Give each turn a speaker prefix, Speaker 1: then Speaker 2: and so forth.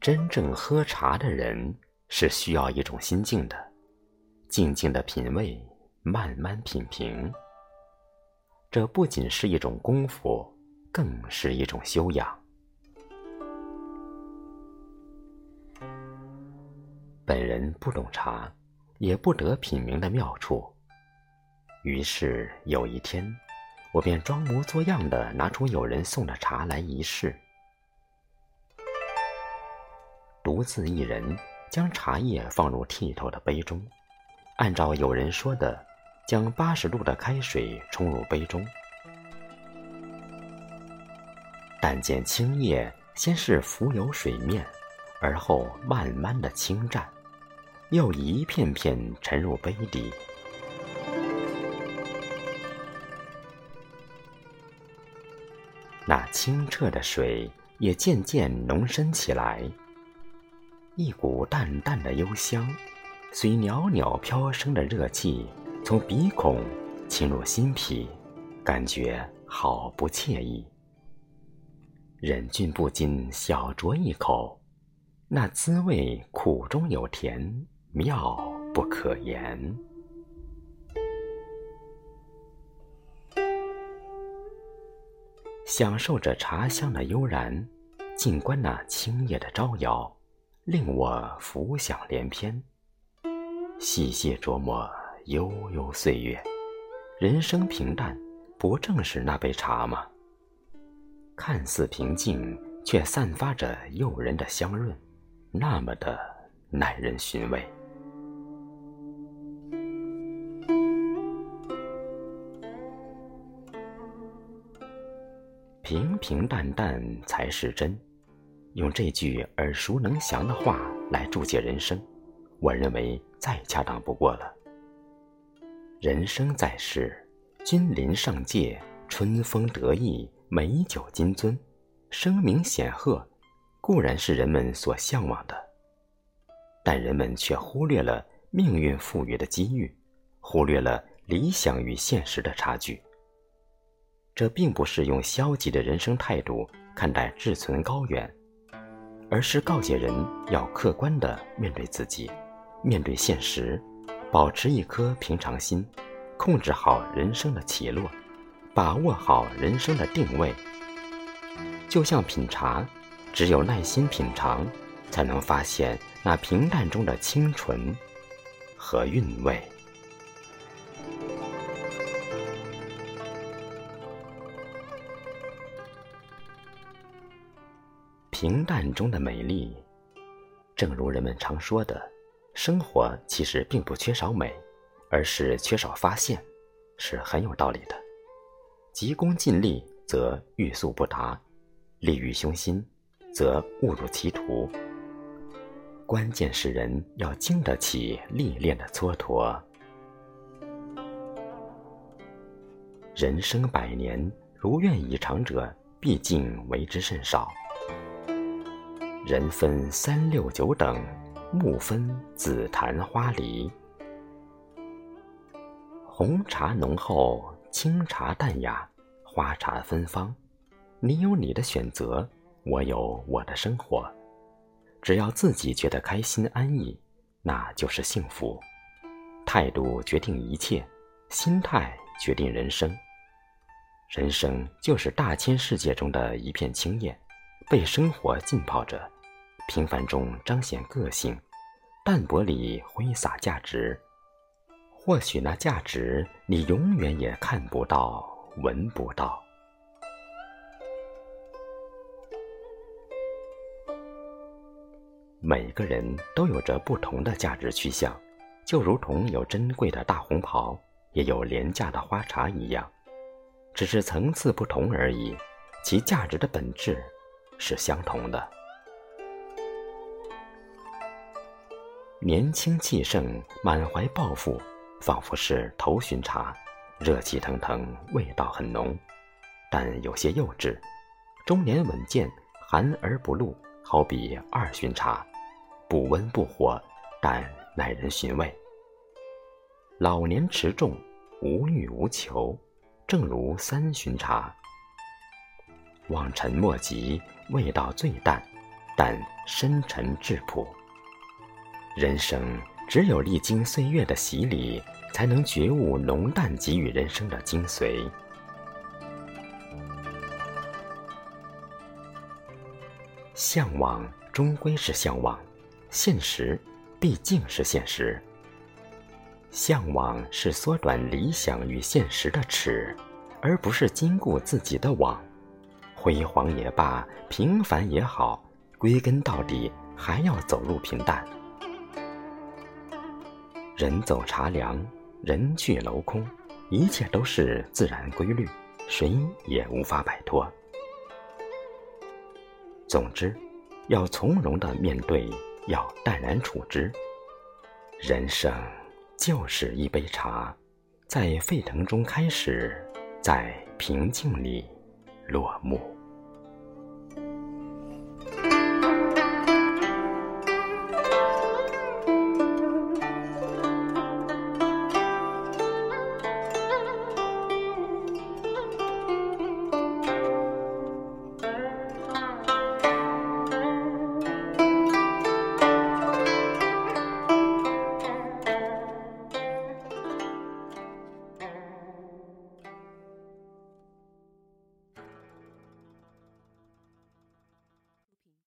Speaker 1: 真正喝茶的人是需要一种心境的，静静的品味，慢慢品评。这不仅是一种功夫，更是一种修养。本人不懂茶，也不得品茗的妙处。于是有一天，我便装模作样的拿出友人送的茶来一试，独自一人将茶叶放入剔透的杯中，按照有人说的。将八十度的开水冲入杯中，但见青叶先是浮游水面，而后慢慢的侵占，又一片片沉入杯底。那清澈的水也渐渐浓深起来，一股淡淡的幽香，随袅袅飘升的热气。从鼻孔侵入心脾，感觉好不惬意。忍俊不禁小酌一口，那滋味苦中有甜，妙不可言。享受着茶香的悠然，静观那青叶的招摇，令我浮想联翩。细细琢磨。悠悠岁月，人生平淡，不正是那杯茶吗？看似平静，却散发着诱人的香润，那么的耐人寻味。平平淡淡才是真，用这句耳熟能详的话来注解人生，我认为再恰当不过了。人生在世，君临上界，春风得意，美酒金樽，声名显赫，固然是人们所向往的。但人们却忽略了命运赋予的机遇，忽略了理想与现实的差距。这并不是用消极的人生态度看待志存高远，而是告诫人要客观地面对自己，面对现实。保持一颗平常心，控制好人生的起落，把握好人生的定位。就像品茶，只有耐心品尝，才能发现那平淡中的清纯和韵味。平淡中的美丽，正如人们常说的。生活其实并不缺少美，而是缺少发现，是很有道理的。急功近利则欲速不达，利欲熏心则误入歧途。关键是人要经得起历练的蹉跎。人生百年，如愿以偿者毕竟为之甚少。人分三六九等。木分紫檀花梨，红茶浓厚，清茶淡雅，花茶芬芳。你有你的选择，我有我的生活。只要自己觉得开心安逸，那就是幸福。态度决定一切，心态决定人生。人生就是大千世界中的一片青叶，被生活浸泡着。平凡中彰显个性，淡泊里挥洒价值。或许那价值你永远也看不到、闻不到。每个人都有着不同的价值趋向，就如同有珍贵的大红袍，也有廉价的花茶一样，只是层次不同而已，其价值的本质是相同的。年轻气盛，满怀抱负，仿佛是头巡茶，热气腾腾，味道很浓，但有些幼稚；中年稳健，含而不露，好比二巡茶，不温不火，但耐人寻味；老年持重，无欲无求，正如三巡茶，望尘莫及，味道最淡，但深沉质朴。人生只有历经岁月的洗礼，才能觉悟浓淡给予人生的精髓。向往终归是向往，现实毕竟是现实。向往是缩短理想与现实的尺，而不是禁锢自己的网。辉煌也罢，平凡也好，归根到底还要走入平淡。人走茶凉，人去楼空，一切都是自然规律，谁也无法摆脱。总之，要从容的面对，要淡然处之。人生就是一杯茶，在沸腾中开始，在平静里落幕。